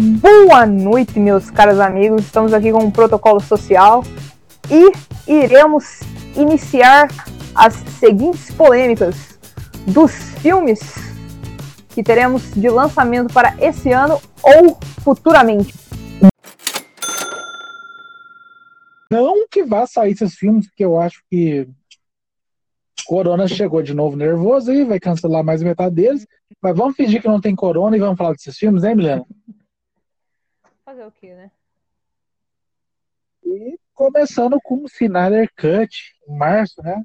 Boa noite, meus caros amigos. Estamos aqui com um protocolo social e iremos iniciar as seguintes polêmicas dos filmes que teremos de lançamento para esse ano ou futuramente. Não que vá sair esses filmes, porque eu acho que Corona chegou de novo nervoso e vai cancelar mais metade deles. Mas vamos fingir que não tem Corona e vamos falar desses filmes, hein, Milena? Fazer o quê, né? E começando com o Snyder Cut, em março, né?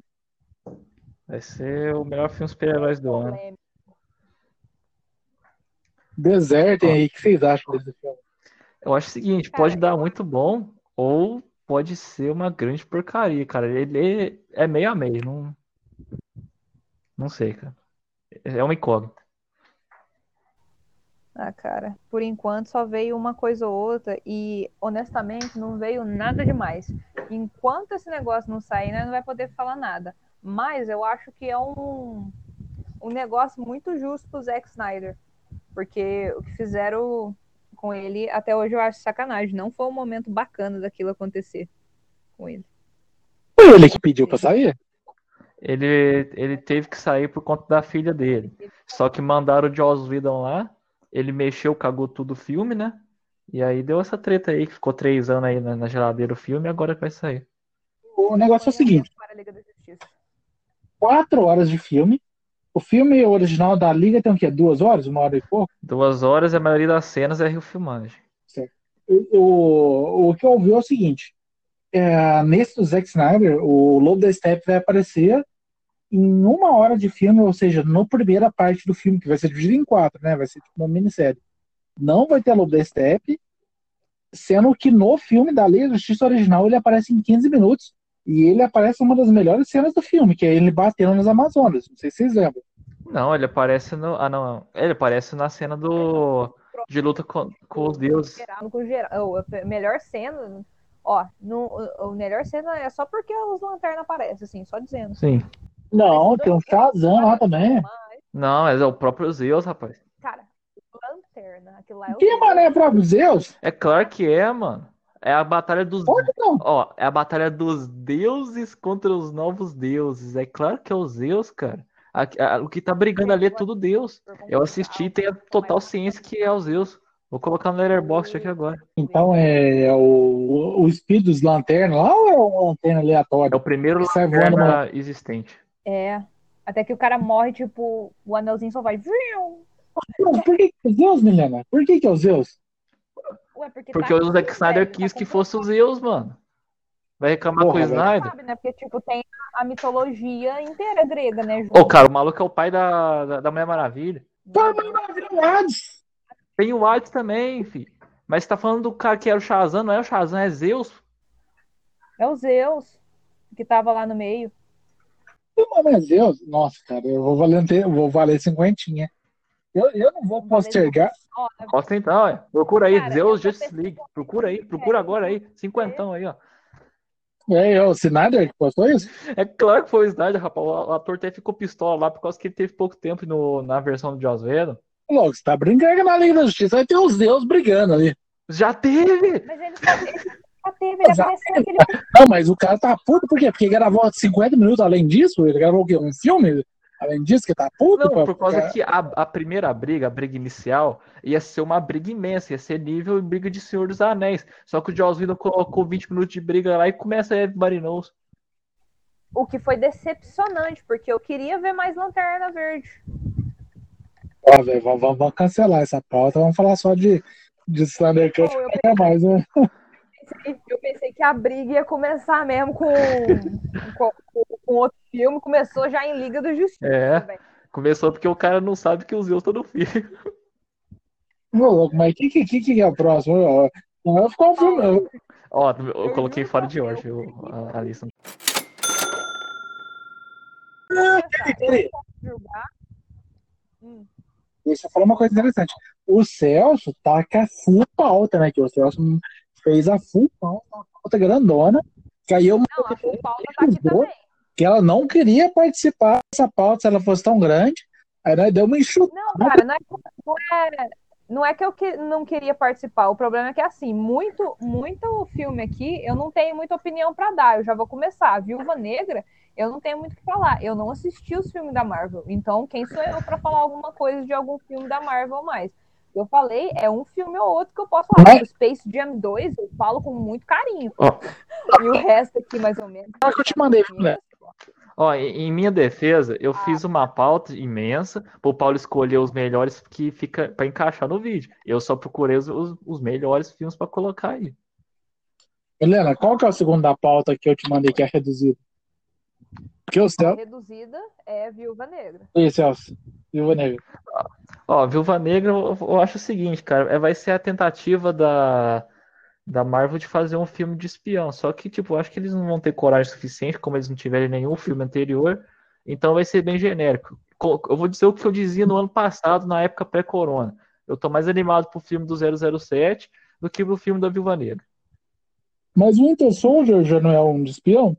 Vai ser o melhor filme super-heróis do ano. Desertem aí, o que vocês acham desse filme? Eu acho o seguinte, Cara, pode dar muito bom ou pode ser uma grande porcaria, cara. Ele é meio a meio, não, não sei, cara. É uma incógnita. Ah, cara, por enquanto só veio uma coisa ou outra e, honestamente, não veio nada demais. Enquanto esse negócio não sair, né, não vai poder falar nada. Mas eu acho que é um, um negócio muito justo pro Zack Snyder. Porque o que fizeram com ele, até hoje eu acho sacanagem. Não foi um momento bacana daquilo acontecer com ele. Foi ele que pediu pra sair? Ele, ele teve que sair por conta da filha dele. Só que mandaram o Joss Whedon lá, ele mexeu, cagou tudo o filme, né? E aí deu essa treta aí, que ficou três anos aí na, na geladeira o filme e agora que vai sair. O negócio é o seguinte: quatro horas de filme. O filme original da Liga tem o quê? Duas horas? Uma hora e pouco? Duas horas e a maioria das cenas é refilmagem. O, o, o que eu ouvi é o seguinte: é, nesse do Zack Snyder, o Lobo da Steppe vai aparecer em uma hora de filme, ou seja, na primeira parte do filme, que vai ser dividido em quatro, né? Vai ser tipo uma minissérie. Não vai ter Lobo da Steppe, sendo que no filme da Liga da Justiça original ele aparece em 15 minutos. E ele aparece em uma das melhores cenas do filme, que é ele batendo nas Amazonas. Não sei se vocês lembram. Não, ele aparece no. Ah, não. Ele aparece na cena do. De luta com, com os deuses. geral, com geral, a melhor cena, ó, no, o melhor cena é só porque os lanternas aparecem, assim, só dizendo. Sim. Não, tem um Shazam lá também. Não, mas é o próprio Zeus, rapaz. cara, lanterna, aquilo lá é o Que mané próprio Zeus? É claro que é, mano. É a batalha dos. Onde não? Ó, é a batalha dos deuses contra os novos deuses. É claro que é o Zeus, cara. A- a- o que tá brigando ali é tudo Deus. Eu assisti e tenho a total ciência que é o Zeus. Vou colocar no Letterboxd aqui agora. Então é, o, o espírito dos lanternas lá ou é uma lanterna É aleatória? o primeiro lanterna existente. É, até que o cara morre, tipo, o anelzinho só vai. Mas por que que é o Zeus, Milena? Por que que é o Zeus? Ué, porque Porque tá o Zack aqui, Snyder velho, quis tá que fosse o Zeus, mano. Vai reclamar Porra, com o. Snyder? Sabe, né? Porque, tipo, tem a mitologia inteira grega, né? junto. Ô, cara, o maluco é o pai da, da, da Mulher Maravilha. Tá, mas não viu o Hades. Tem o Hades também, filho. Mas você tá falando do cara que era o Shazam, não é o Shazam, é Zeus. É o Zeus, que tava lá no meio. Não, mas Zeus, nossa, cara, eu vou valer, eu vou valer cinquentinha. Eu, eu não vou postergar. Ó, Posta então, ó. Procura aí, Cara, Zeus eu Justice League. Procura aí, procura agora aí. Cinquentão aí, ó. É, o Snyder que postou isso? É claro que foi o Snyder, rapaz. O ator até ficou pistola lá por causa que ele teve pouco tempo no, na versão do Joss Whedon. Logo, você tá brincando na Liga da Justiça vai ter os Zeus brigando ali. Já teve! Mas ele teve, ele Já apareceu aquele. Não, mas o cara tá puto por quê? Porque gravou 50 minutos além disso? Ele gravou o quê? Um filme? Além disso, que tá puto? Não, pra- por causa pra- que a, a primeira briga, a briga inicial, ia ser uma briga imensa, ia ser nível briga de Senhor dos Anéis. Só que o Joss Whedon colocou 20 minutos de briga lá e começa a Knows. O que foi decepcionante, porque eu queria ver mais Lanterna Verde. Ó, velho, vamos, vamos- cancelar essa pauta, vamos falar só de, de. Pô, eu, É mais, né? pensei, eu pensei que a briga ia começar mesmo com, com, com outro filme, começou já em Liga da Justiça. É. velho. Começou porque o cara não sabe que os Zeus estão no filme. Ô, louco, mas o que, que, que, que é o próximo? Ó, Não vai ficar um filme. eu- Ó, eu coloquei fora de ordem viu, a, a lista. Eu não posso julgar. Hum. Deixa eu falar uma coisa interessante. O Celso tá com a full pauta, né? Que o Celso fez a full pauta, uma pauta grandona. Que aí eu Não, a full tá aqui também. que ela não queria participar dessa pauta se ela fosse tão grande. Aí nós deu uma enxutada. Não, cara, não é, não é, não é que eu que, não queria participar, o problema é que, assim, muito, muito filme aqui, eu não tenho muita opinião para dar. Eu já vou começar. Viúva Negra, eu não tenho muito o que falar. Eu não assisti os filmes da Marvel. Então, quem sou eu para falar alguma coisa de algum filme da Marvel mais? Eu falei, é um filme ou outro que eu posso falar. O Space Jam 2, eu falo com muito carinho. Oh. E o resto aqui, mais ou menos. Acho que eu te mandei, né? Ó, em minha defesa, eu ah. fiz uma pauta imensa pro Paulo escolher os melhores que fica para encaixar no vídeo. Eu só procurei os, os melhores filmes para colocar aí. Helena, qual que é o segundo da pauta que eu te mandei que é reduzido? Que o céu... A reduzida é Viúva Negra. Isso, Celso. Viúva Negra. Ó, Viúva Negra, eu acho o seguinte, cara, é, vai ser a tentativa da da Marvel de fazer um filme de espião. Só que, tipo, acho que eles não vão ter coragem suficiente, como eles não tiverem nenhum filme anterior. Então vai ser bem genérico. Eu vou dizer o que eu dizia no ano passado, na época pré-corona. Eu tô mais animado pro filme do 007 do que pro filme da Viúva Negra. Mas o Winter Soldier já não é um de espião?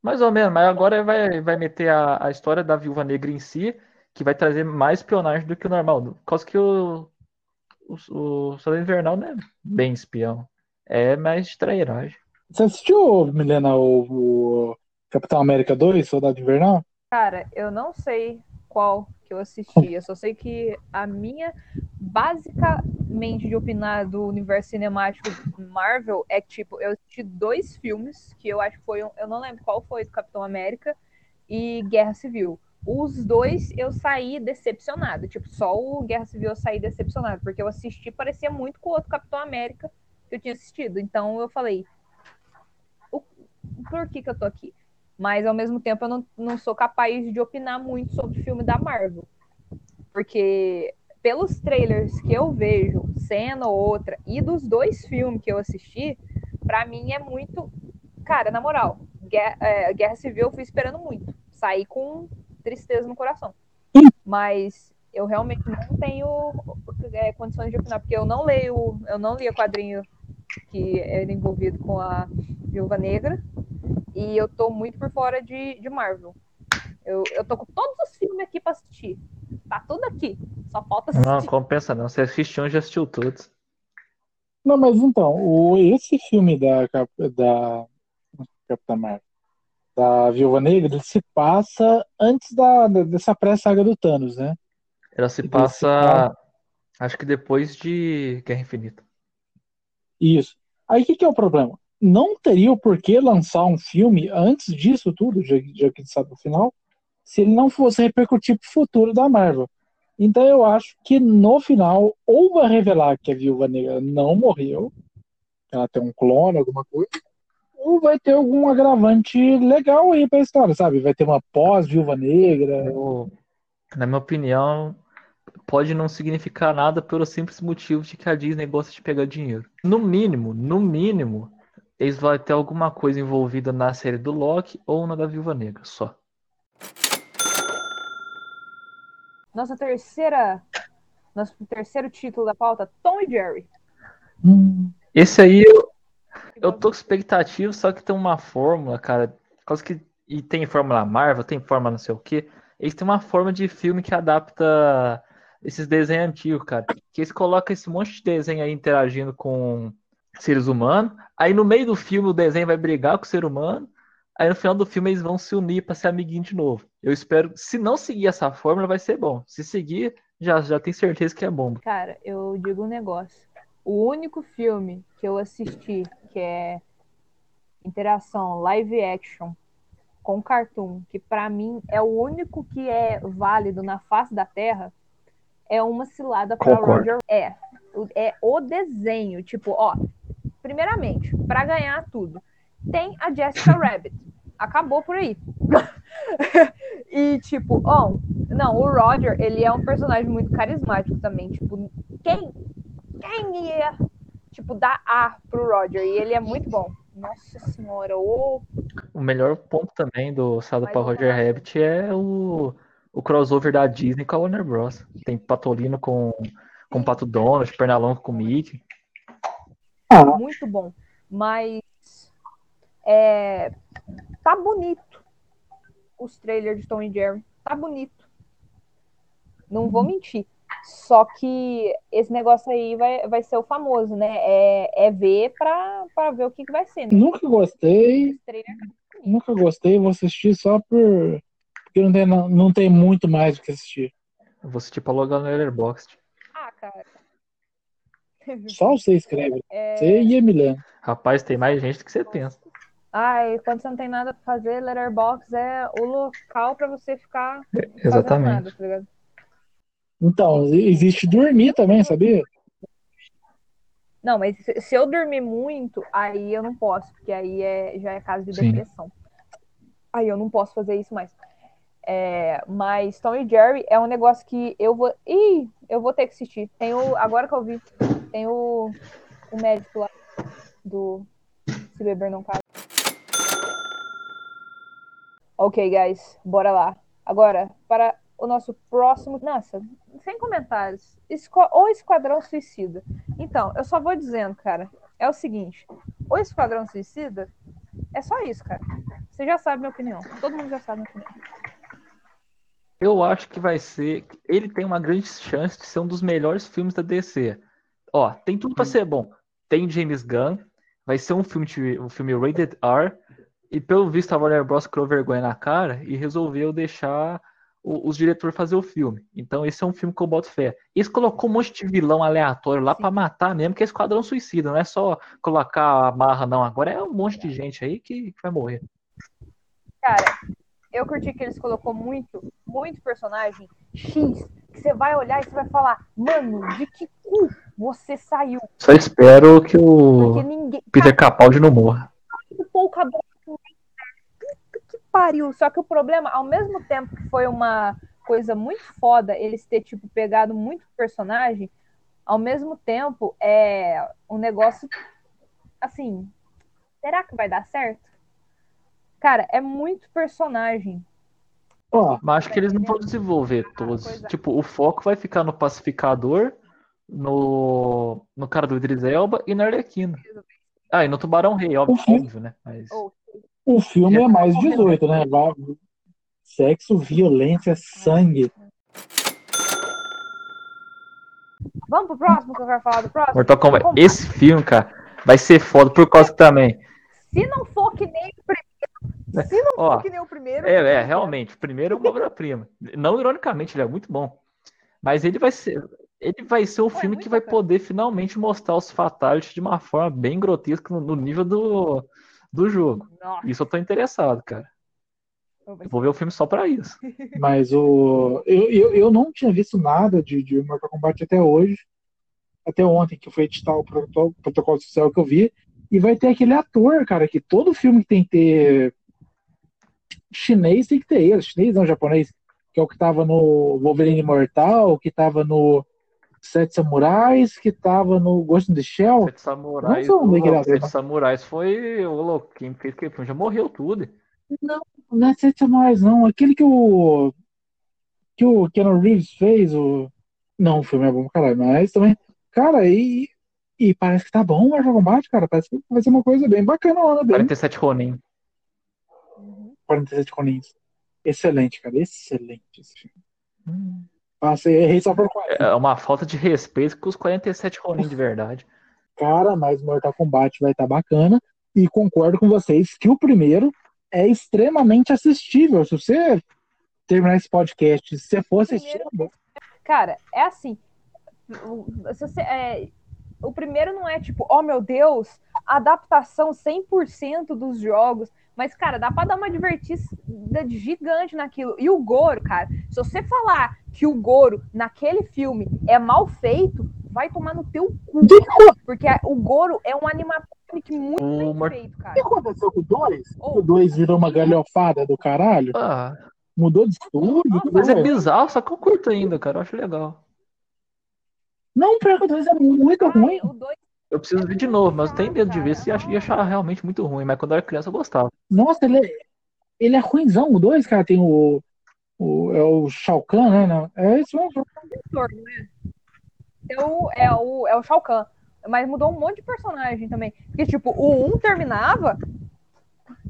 Mais ou menos, mas agora vai, vai meter a, a história da Viúva Negra em si, que vai trazer mais espionagem do que o normal. Por causa que o, o, o Soldado Invernal não é bem espião. É mais de trairagem. Você assistiu, Milena, o, o Capitão América 2, Soldado Invernal? Cara, eu não sei qual que eu assisti. Eu só sei que a minha, basicamente, de opinar do universo cinemático Marvel é que, tipo, eu assisti dois filmes que eu acho que foi um, eu não lembro qual foi do Capitão América e Guerra Civil. Os dois eu saí decepcionado. Tipo, só o Guerra Civil eu saí decepcionado, porque eu assisti parecia muito com o outro Capitão América que eu tinha assistido. Então eu falei, por que, que eu tô aqui? Mas ao mesmo tempo eu não, não sou capaz de opinar muito sobre o filme da Marvel. Porque pelos trailers que eu vejo, cena ou outra, e dos dois filmes que eu assisti, para mim é muito. Cara, na moral, Guerra, é, Guerra Civil eu fui esperando muito. Saí com tristeza no coração. Mas eu realmente não tenho é, condições de opinar, porque eu não leio, eu não li o quadrinho que era envolvido com a Viúva Negra, e eu tô muito por fora de, de Marvel. Eu, eu tô com todos os filmes aqui pra assistir. Tá tudo aqui. Só falta assistir. Não, compensa não. Você assistiu um já assistiu todos. Não, mas então, o, esse filme da, da Capitã Marvel da Viúva Negra, ele se passa antes da, dessa pré-saga do Thanos, né? Ela se passa, acho que depois de Guerra Infinita. Isso. Aí o que, que, é o problema? Não teria o porquê lançar um filme antes disso tudo, já, já que sabe o final, se ele não fosse repercutir pro futuro da Marvel. Então eu acho que no final, ou vai revelar que a Viúva Negra não morreu, ela tem um clone, alguma coisa, ou vai ter algum agravante legal aí pra história, sabe? Vai ter uma pós-viúva negra. Eu, na minha opinião, pode não significar nada pelo simples motivo de que a Disney gosta de pegar dinheiro. No mínimo, no mínimo, eles vão ter alguma coisa envolvida na série do Loki ou na da Viúva Negra, só. Nossa terceira. Nosso terceiro título da pauta, Tom e Jerry. Esse aí eu, eu tô com expectativa, só que tem uma fórmula, cara. Causa que, e tem fórmula Marvel, tem fórmula não sei o quê. Eles têm uma forma de filme que adapta esses desenhos antigos, cara. Que eles colocam esse monte de desenho aí interagindo com seres humanos. Aí no meio do filme o desenho vai brigar com o ser humano. Aí no final do filme eles vão se unir para ser amiguinho de novo. Eu espero, se não seguir essa fórmula, vai ser bom. Se seguir, já, já tenho certeza que é bom. Cara, eu digo um negócio. O único filme que eu assisti que é interação live action com cartoon, que para mim é o único que é válido na face da Terra, é uma cilada para Roger. É, é o desenho, tipo, ó, primeiramente, para ganhar tudo, tem a Jessica Rabbit. Acabou por aí. e tipo, ó, não, o Roger, ele é um personagem muito carismático também, tipo, quem quem ia tipo, dá A pro Roger. E ele é muito bom. Nossa senhora, o. O melhor ponto também do Saldo para Roger Rabbit é o, o crossover da Disney com a Warner Bros. Tem Patolino com, com Pato Donald, Pernalonga com Mickey. Ah. Muito bom. Mas é, tá bonito os trailers de Tom e Jerry. Tá bonito. Não vou mentir. Só que esse negócio aí vai, vai ser o famoso, né? É, é ver pra, pra ver o que, que vai ser. Né? Nunca gostei. Nunca gostei, vou assistir só por. Porque não tem, não, não tem muito mais o que assistir. Eu vou assistir pra logar no Letterboxd. Ah, cara. Só você escreve. É... Você e Emiliano. Rapaz, tem mais gente do que você pensa. Ai, quando você não tem nada pra fazer, Letterboxd é o local pra você ficar. É, exatamente. Nada, tá então, existe dormir também, sabia? Não, mas se eu dormir muito, aí eu não posso, porque aí é, já é caso de Sim. depressão. Aí eu não posso fazer isso mais. É, mas Tom e Jerry é um negócio que eu vou. Ih, eu vou ter que assistir. Tem o. Agora que eu vi, tem o, o médico lá do Se Beber Não Casa. Ok, guys, bora lá. Agora, para o nosso próximo. Nossa, sem comentários. Esqu... O Esquadrão Suicida. Então, eu só vou dizendo, cara. É o seguinte: o Esquadrão Suicida é só isso, cara. Você já sabe minha opinião. Todo mundo já sabe minha opinião. Eu acho que vai ser. Ele tem uma grande chance de ser um dos melhores filmes da DC. Ó, tem tudo para ser bom. Tem James Gunn. Vai ser um filme, um filme rated R. E pelo visto a Warner Bros. criou vergonha na cara e resolveu deixar os diretores fazer o filme. Então esse é um filme que eu boto fé. Eles colocou um monte de vilão aleatório lá para matar mesmo, que é Esquadrão Suicida, não é só colocar a marra, não. Agora é um monte de gente aí que, que vai morrer. Cara, eu curti que eles colocou muito, muito personagem X, que você vai olhar e você vai falar, mano, de que cu você saiu? Só espero que o ninguém... Peter Capaldi não morra. Pouca pariu. Só que o problema, ao mesmo tempo que foi uma coisa muito foda eles ter, tipo, pegado muito personagem, ao mesmo tempo é um negócio assim. Será que vai dar certo? Cara, é muito personagem. Oh, mas acho que eles não vão desenvolver todos. Coisa... Tipo, o foco vai ficar no pacificador, no, no cara do Idris Elba e na Arlequina. Ah, e no Tubarão Rei, óbvio, óbvio né? Mas... O filme é mais 18, né? Sexo, violência, sangue. Vamos pro próximo que eu quero falar do próximo? Mortal Kombat. Esse filme, cara, vai ser foda por causa também. Se não for que nem o primeiro. Se não Ó, for que nem o primeiro. É, é, realmente. O primeiro é uma obra-prima. Não ironicamente, ele é muito bom. Mas ele vai ser. Ele vai ser um Pô, é filme é que vai bacana. poder finalmente mostrar os fatalities de uma forma bem grotesca no, no nível do, do jogo. Nossa. Isso eu tô interessado, cara. Eu vou ver o filme só pra isso. Mas o. Eu, eu, eu não tinha visto nada de, de Mortal Kombat até hoje. Até ontem, que foi editar o protocolo, protocolo social que eu vi. E vai ter aquele ator, cara, que todo filme que tem que ter chinês tem que ter ele. Chinês não, japonês. Que é o que tava no Wolverine Mortal, que tava no Sete Samurais, que tava no Ghost in the Shell. Sete Samurais. Não são o, Sete Samurais foi o louco. Quem fez que já morreu tudo. Não, não é Sete Samurais, não. Aquele que o. Que o Keanu Reeves fez, o. Não, o filme é bom, caralho, mas também. Cara, e. E parece que tá bom o Mortal Kombat, cara. Parece que vai ser uma coisa bem bacana. Bem... 47 Ronin. 47 Ronin. Excelente, cara. Excelente esse filme. Hum. Passei, errei só por 40. É uma falta de respeito com os 47 Ronin de verdade. Cara, mas Mortal Kombat vai estar tá bacana. E concordo com vocês que o primeiro é extremamente assistível. Se você terminar esse podcast, se você for assistir. Primeiro, cara, é assim. Você, é, o primeiro não é tipo, oh meu Deus, adaptação 100% dos jogos. Mas, cara, dá pra dar uma divertida gigante naquilo. E o Goro, cara, se você falar que o Goro naquele filme é mal feito, vai tomar no teu cu. Porque o Goro é um animatronic muito bem Mar... feito, cara. O que aconteceu com o 2? Oh. O 2 virou uma galhofada do caralho? Ah. Mudou de estúdio? Mas é bizarro, só que eu curto ainda, cara. Eu acho legal. Não, pior que o 2 é muito Ai, ruim. O 2 eu preciso ver de novo, mas eu tenho medo de ver se ia achar realmente muito ruim. Mas quando eu era criança eu gostava. Nossa, ele é, ele é ruimzão. O 2, cara, tem o, o. É o Shao Kahn, né? É isso mesmo. É o, é, o, é o Shao Kahn. Mas mudou um monte de personagem também. Porque, tipo, o 1 terminava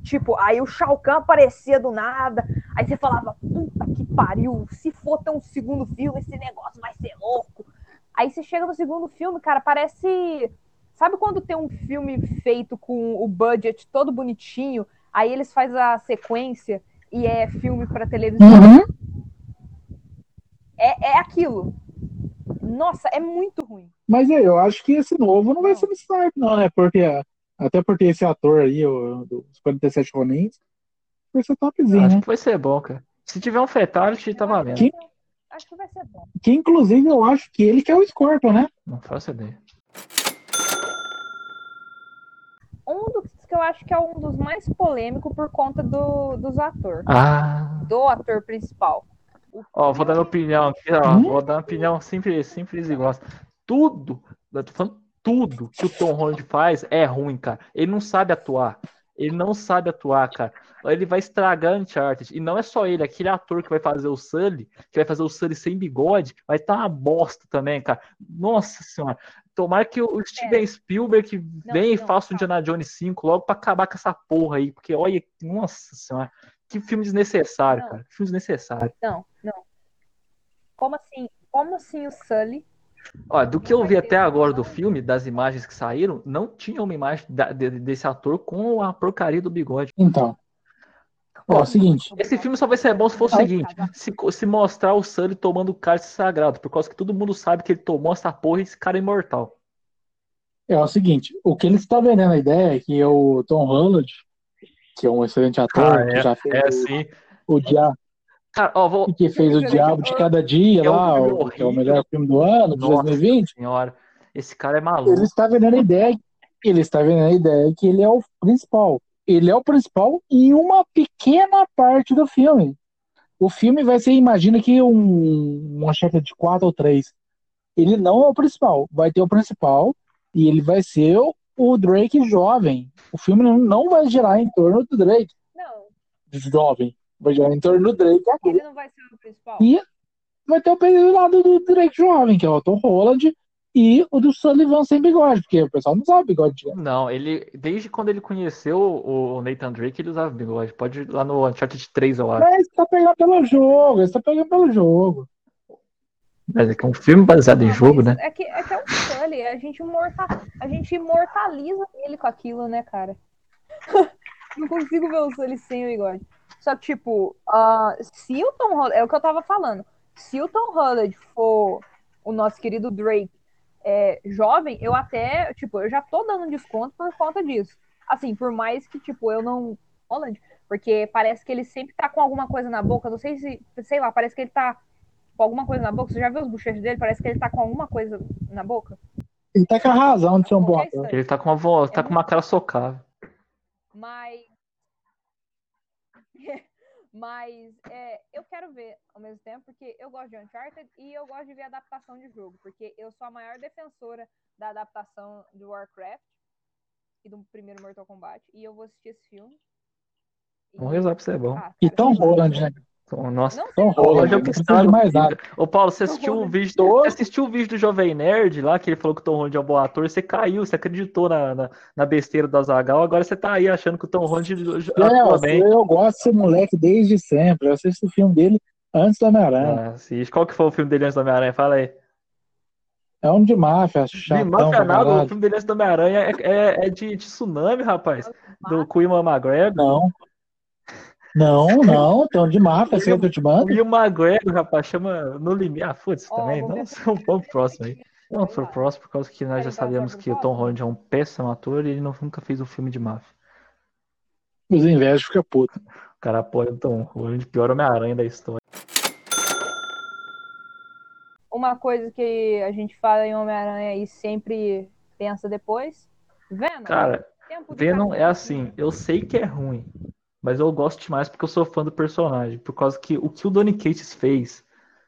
Tipo, aí o Shao Kahn aparecia do nada, aí você falava, puta que pariu, se for ter um segundo filme, esse negócio vai ser louco. Aí você chega no segundo filme, cara, parece. Sabe quando tem um filme feito com o budget todo bonitinho, aí eles fazem a sequência e é filme para televisão? Uhum. É, é aquilo. Nossa, é muito ruim. Mas é, eu acho que esse novo não vai ser nesse naipe, não, né? Porque, até porque esse ator aí, o, dos 47 Ronins, vai ser topzinho, Acho né? que vai ser bom, cara. Se tiver um fatality, tá valendo. Que, Acho que vai ser bom. que inclusive eu acho que ele que é o Scorpion, né? Não faço ideia. Um eu acho que é um dos mais polêmicos por conta do, dos atores. Ah. Do ator principal. Ó, vou dar minha opinião aqui, ó. Hum? Vou dar uma opinião simples, simples e gosta. Tudo, eu tô falando tudo que o Tom Holland faz é ruim, cara. Ele não sabe atuar. Ele não sabe atuar, cara. Ele vai estragar Uncharted. E não é só ele, aquele ator que vai fazer o Sully, que vai fazer o Sully sem bigode, vai estar uma bosta também, cara. Nossa senhora. Tomara que o Steven Spielberg venha e não, faça o. Indiana Jones 5 logo pra acabar com essa porra aí. Porque olha, nossa senhora. Que filme desnecessário, Não. cara. Que filme desnecessário. Não, não. Como assim? Como assim o Sully? Ó, do que eu vi até agora do filme, das imagens que saíram, não tinha uma imagem da- de- desse ator com a porcaria do bigode. Então. Ó, é o seguinte. Esse filme só vai ser bom se for o seguinte: se, se mostrar o Sully tomando o cálice sagrado, por causa que todo mundo sabe que ele tomou essa porra e esse cara é imortal. É o seguinte, o que eles estão vendendo a ideia é que o Tom Holland, que é um excelente ator, Ah, que já fez É o, assim. o Diabo, Cara, ó, vou. que fez o Diabo de Cada Dia É um lá, o, que é o melhor filme do ano, de Nossa 2020. senhora, esse cara é maluco. Ele está vendendo a ideia, ele está vendendo a ideia que ele é o principal. Ele é o principal em uma pequena parte do filme. O filme vai ser, imagina que um, uma chefe de quatro ou três. Ele não é o principal. Vai ter o principal e ele vai ser o, o Drake jovem. O filme não, não vai girar em torno do Drake Não, jovem. Vai girar em torno do Drake. ele não vai ser o principal. E vai ter o período do, do Drake jovem, que é o Tom Holland, e o do Sullivan sem bigode, porque o pessoal não sabe bigode. né? Não, ele. Desde quando ele conheceu o Nathan Drake, ele usava bigode. Pode ir lá no Uncharted 3, eu acho. Mas tá pegando pelo jogo, você tá pegando pelo jogo. Mas é que é um filme baseado em Não, jogo, mas né? É que, é que é o Sully, a gente, imorta, a gente imortaliza ele com aquilo, né, cara? não consigo ver o Sully sem o bigode. Só que, tipo, ah, se o Tom Holland, é o que eu tava falando, se o Tom Holland for o nosso querido Drake é, jovem, eu até, tipo, eu já tô dando desconto por conta disso. Assim, por mais que, tipo, eu não. Holland, porque parece que ele sempre tá com alguma coisa na boca, não sei se, sei lá, parece que ele tá com alguma coisa na boca. Você já viu os bochechos dele? Parece que ele tá com alguma coisa na boca. Ele tá com a razão de ser um ator. instante. Ele tá com uma voz, tá com uma cara socável. Mas. Mas é, eu quero ver ao mesmo tempo, porque eu gosto de Uncharted e eu gosto de ver adaptação de jogo, porque eu sou a maior defensora da adaptação do Warcraft e do primeiro Mortal Kombat, e eu vou assistir esse filme. E- Vamos rezar pra ser bom. Ah, E cara, lá. Holland, né? Então, Nossa, Tom Holland, Hoje eu que estrago de mais nada. Ô Paulo, você assistiu o Holland. vídeo, você assistiu o vídeo do Jovem Nerd lá, que ele falou que o Tom Holland é um bom ator, você caiu, você acreditou na, na, na besteira do Azagal, agora você tá aí achando que o Tom Holland É, bem. eu gosto desse moleque desde sempre. Eu assisto o filme dele antes do Homem-Aranha. Ah. Qual que foi o filme dele antes do Homem-Aranha? Fala aí. É um de máfia, De chatão máfia nada, o filme dele antes do Homem-Aranha é, é, é de, de tsunami, rapaz. Do Ian McGregor. Não. Não, não, tem um de máfia, você que eu te O mando. Ian McGregor, rapaz, chama No Limite. Ah, foda-se também. ver Nossa, se- vamos vamos pro próximo aí. Vamos pro próximo, por causa que nós já sabemos que o Tom? Holland é um péssimo ator e ele não- nunca fez um filme de máfia. Os invejas ficam putos. O cara apoia o Tom Holland, pior Homem-Aranha da história. Uma coisa que a gente fala em Homem-Aranha e sempre pensa depois. Venom. Cara, Venom é assim, eu sei que é ruim, mas eu gosto demais porque eu sou fã do personagem. Por causa que o que o Donny Cates fez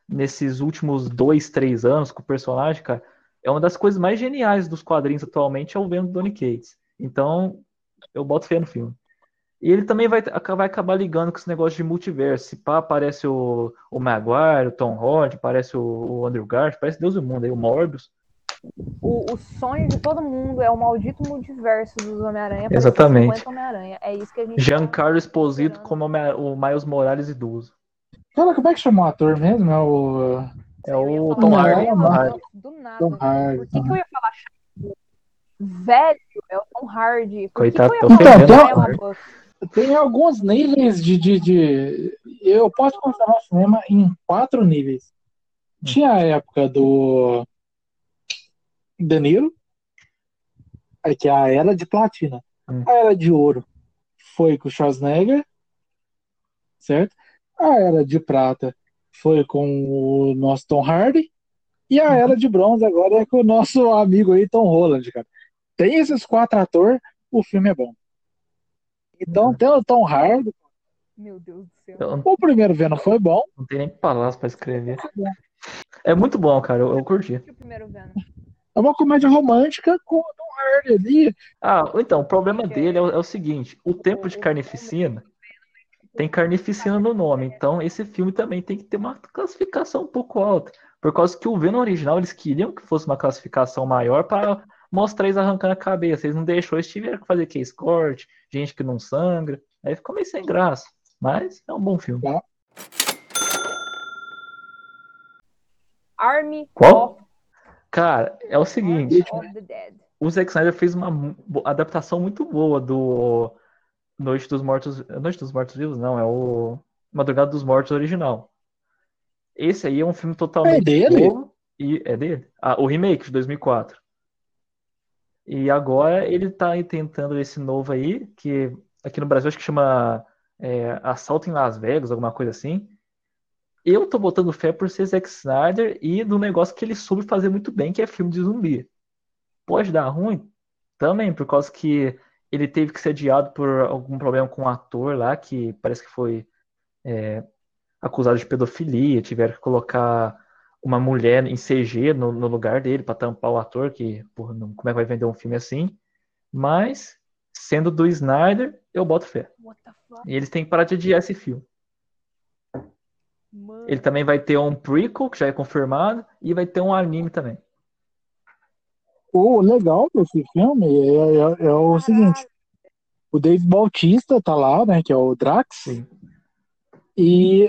nesses últimos dois, três anos com o personagem, cara, é uma das coisas mais geniais dos quadrinhos atualmente, é o Venom do Donny Cates. Então, eu boto fé no filme. E ele também vai, vai acabar ligando com esse negócio de multiverso. Se pá, aparece o, o Maguire, o Tom Holland, aparece o, o Andrew Garfield, parece Deus do mundo aí, o Morbius. O, o sonho de todo mundo é o maldito multiverso dos Homem-Aranha. Exatamente. 50 Homem-Aranha. É É isso que a gente. Giancarlo tá Esposito como o Miles Morales idoso. Cara, como é que chamou o ator mesmo? É o É o Tom Hardy. Do nada. Tom Hardy. Por que, que eu ia falar? Velho, é o Tom Hardy. Por Coitado, que que eu ia falar. LaBeouf? Tem alguns níveis de, de, de- Eu posso considerar o cinema em quatro níveis. Tinha a época do De Niro, aí que é a era de platina. Hum. A era de ouro foi com o Schwarzenegger, certo? A era de prata foi com o nosso Tom Hardy. E a era de bronze agora é com o nosso amigo aí, Tom Holland, cara. Tem esses quatro atores, o filme é bom. Então, tem o Tom Hardy, Meu Deus do céu. Eu o primeiro Venom foi bom. não tenho nem palavras pra escrever. É muito bom, cara. Eu, eu curti. O primeiro Venom. É uma comédia romântica com o Tom Hardy ali. Ah, então, o problema dele é o, é o seguinte: o tempo de carnificina tem carnificina no nome. Então, esse filme também tem que ter uma classificação um pouco alta. Por causa que o Venom original, eles queriam que fosse uma classificação maior para mostrar eles arrancando a cabeça. Eles não deixou, eles tiveram que fazer case corte, gente que não sangra. Aí ficou meio sem graça. Mas é um bom filme. Army Qual? Cara, é o seguinte: o Zack Snyder fez uma adaptação muito boa do Noite dos Mortos. Noite dos Mortos Vivos, não, é o Madrugada dos Mortos original. Esse aí é um filme totalmente É dele? novo e é dele. Ah, o remake de 2004. E agora ele tá tentando esse novo aí, que aqui no Brasil acho que chama é, Assalto em Las Vegas, alguma coisa assim. Eu tô botando fé por ser Zack Snyder e do negócio que ele soube fazer muito bem, que é filme de zumbi. Pode dar ruim? Também, por causa que ele teve que ser adiado por algum problema com um ator lá, que parece que foi é, acusado de pedofilia, tiveram que colocar uma mulher em CG no, no lugar dele para tampar o ator, que porra, não- como é que vai vender um filme assim? Mas, sendo do Snyder, eu boto fé. E eles têm que parar de adiar esse filme. Ele também vai ter um prequel, que já é confirmado, e vai ter um anime também. O legal desse filme é, é- é o seguinte: o Dave Bautista tá lá, né? Que é o Drax. Sim. E,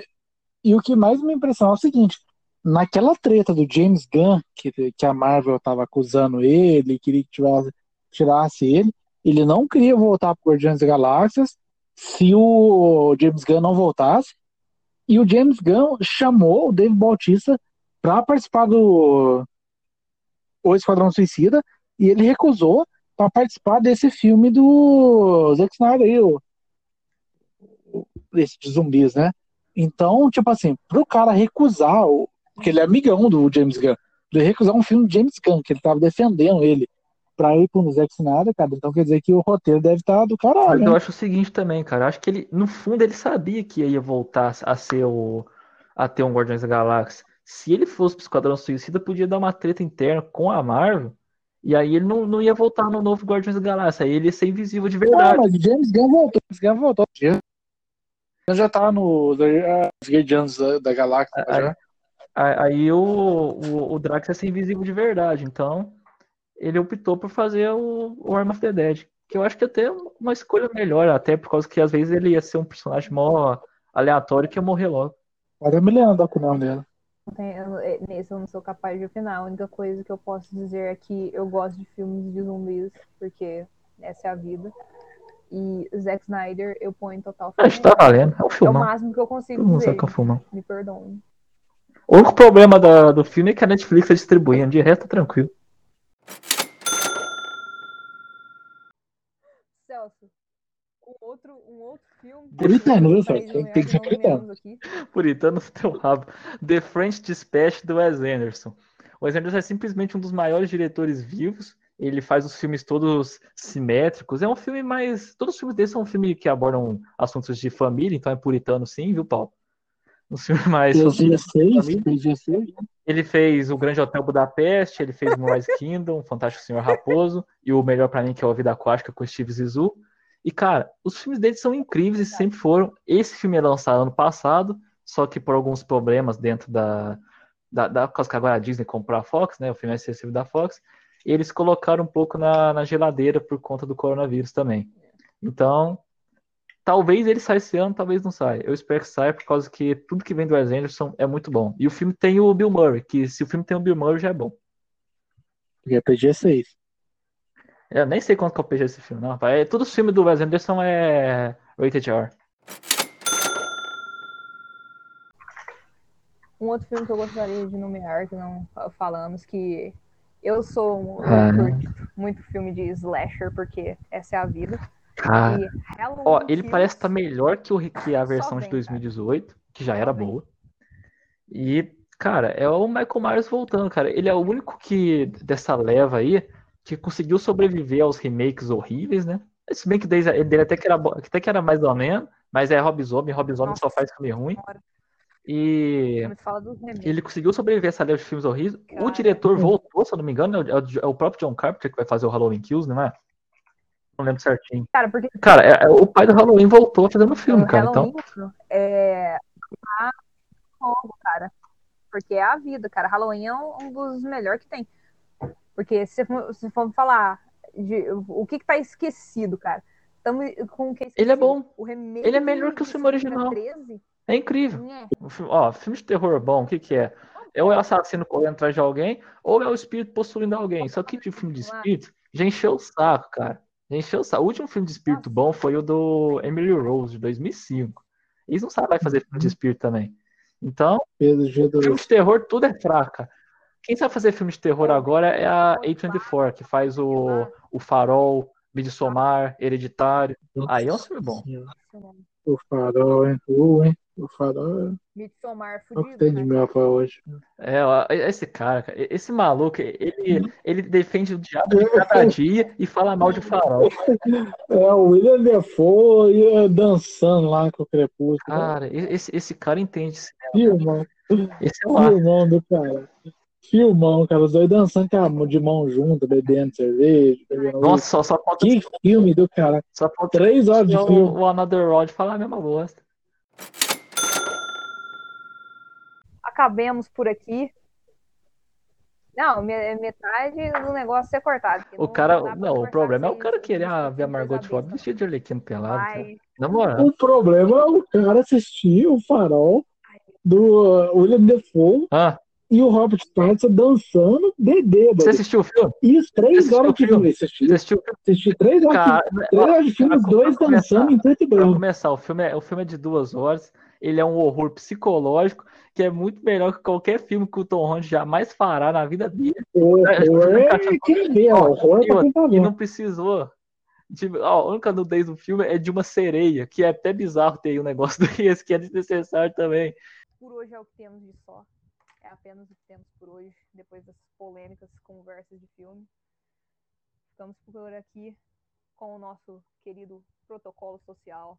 e o que mais me impressionou é o seguinte: naquela treta do James Gunn, que, que a Marvel tava acusando ele, queria que tirasse, tirasse ele, ele não queria voltar pro Guardiões da Galáxias se o James Gunn não voltasse. E o James Gunn chamou o Dave Bautista para participar do O Esquadrão Suicida e ele recusou para participar desse filme do Zack Snyder aí, o, desse de zumbis, né? Então, tipo assim, pro cara recusar, porque ele é amigão do James Gunn, ele recusar um filme do James Gunn, que ele tava defendendo ele, pra ir pro Zack Snyder, cara, então quer dizer que o roteiro deve estar do Mas caralho, eu né? acho o seguinte também, cara. eu Acho que ele, no fundo, ele sabia que ia voltar a ser o. a ter um Guardiões da Galáxia. Se ele fosse pro Esquadrão Suicida, podia dar uma treta interna com a Marvel. E aí ele não, não ia voltar no novo Guardiões da Galáxia. Aí ele ia ser invisível de Ah, verdade. mas o James Gunn voltou, James Gunn voltou. James Gunn já tá no os Guardiões da, da Galáxia, Aí- já. Aí o, o, o Drax ia ser invisível de verdade. Então, ele optou por fazer o, o Arm of the Dead. Que eu acho que até é uma escolha melhor, até por causa que às vezes ele ia ser um personagem mó aleatório que ia morrer logo. Agora eu me lembro da opinião dele. Não eu- é, Nesse eu não sou capaz de opinar. A única coisa que eu posso dizer é que eu gosto de filmes de zumbis, porque essa é a vida. E Zack Snyder eu ponho em total fé. Acho que tá valendo. É um É o máximo que eu consigo Todo mundo dizer. que é um filmão. Me perdoem. O único problema da- do filme é que a Netflix tá distribuindo, de resto tá tranquilo. Celso, um outro, um outro filme. Puritano, viu, Celso? Tem- tem que ser nomeamos aqui. Puritano no teu rabo. The French Dispatch do Wes Anderson. O Wes Anderson é simplesmente um dos maiores diretores vivos. Ele faz os filmes todos simétricos. É um filme mais. Todos os filmes dele são um filme que abordam assuntos de família, então é puritano sim, viu, Paulo? Um filme mais. Fez sobre 16, família. fez 16. Ele fez o Grande Hotel Budapeste, ele fez Moonrise Kingdom, o Fantástico Senhor Raposo e o melhor pra mim que é o Vida Aquática com Steve Zissou. E cara, os filmes dele são incríveis e sempre foram. Esse filme é lançado ano passado, só que por alguns problemas dentro da da, da por causa que agora a Disney comprou a Fox, né? O filme é excessivo da Fox. Eles colocaram um pouco na, na geladeira por conta do coronavírus também. Então, Talvez ele saia esse ano, talvez não saia. Eu espero que saia, por causa que tudo que vem do Wes Anderson é muito bom. E o filme tem o Bill Murray, que se o filme tem o Bill Murray já é bom. E é PG-6. Eu nem sei quanto que é o PG desse filme, não. É, todos os filmes do Wes Anderson é rated R. Um outro filme que eu gostaria de nomear, que não falamos, que eu sou um, Ah. muito filme de slasher, porque essa é a vida. Cara, Halloween ó, ele parece estar melhor que, o, que a versão de vem, cara. 2018, que já era boa. E, cara, é o Michael Myers voltando, cara. Ele é o único que, dessa leva aí, que conseguiu sobreviver aos remakes horríveis, né? Se bem que desde, dele até que era, até que era mais ou menos, mas é Rob Zombie, Rob Zombie só faz filme ruim. Senhora. E ele conseguiu sobreviver a essa leva de filmes horríveis. O Cara. diretor voltou, se eu não me engano, é o, é o próprio John Carpenter que vai fazer o Halloween Kills, não é? Não lembro certinho. Cara, porque Cara, é- é- o pai do Halloween voltou fazendo filme, o cara. Então, Halloween é tá longo, cara. Porque é a vida, cara. Halloween é um, dos melhores que tem. Porque se se for falar de o que que tá esquecido, cara. Tamo com o que Ele é bom. Ele é melhor que o filme original. 13, é incrível. né? O filme, ó, filme de terror bom, o que que é? É o assassino correndo atrás de alguém, ou é o espírito possuindo alguém. Só que de filme de espírito, já encheu o saco, cara. Encheu o último filme de espírito bom foi o do Emily Rose, de 2005. Eles não sabem fazer filme de espírito também. Então, Pedro G2. filme de terror, tudo é fraca. Quem sabe fazer filme de terror agora é a A24, que faz o, o Farol, Midsommar, Hereditário. Aí é um filme bom. O farol, hein? Uh, hein? O farol Midsommar é o que fudido, tem de né? melhor pra hoje. É, ó, esse cara, cara, esse maluco, ele, ele defende o diabo de cada dia e fala mal de farol. É, o William Defoe ia dançando lá com o Crepúsculo. Cara, esse, esse cara entende cinema. Filmão, Esse é lá. filmão do cara. Filmão, cara. Os dois dançando com a mão- de mão junto, bebendo cerveja. Bebendo Nossa, só, só falta, Que filme do cara. só falta Três horas de o, filme. o Another Road falar a mesma bosta. Acabemos por aqui. Não, me- metade do negócio é cortado. O cara, dá pra não, o problema é o cara querer ver a Margot. Robbie vestida de Arlequino pelado, cara. Vai. Na moral. O problema é o cara assistir o farol do uh, William Defoe Ah, e o Robert Pattinson dançando de dedo. você assistiu o filme? Isso, três Você horas de filme. Assisti, Você assistiu assisti três horas, de, Cara, três horas de filme, os pra- dois pra começar- dançando em preto e Pra branco. começar, o filme, é, o filme é de duas horas. Ele é um horror psicológico que é muito melhor que qualquer filme que o Tom Holland jamais fará na vida dele. Horror É, é E é quem tá E não precisou. Tipo, ó, a única nudez do filme é de uma sereia, que é até bizarro ter um negócio desse, que é desnecessário também. Por hoje é o que temos de só. É apenas o que temos por hoje, depois das polêmicas conversas de filme. Ficamos por aqui com o nosso querido protocolo social.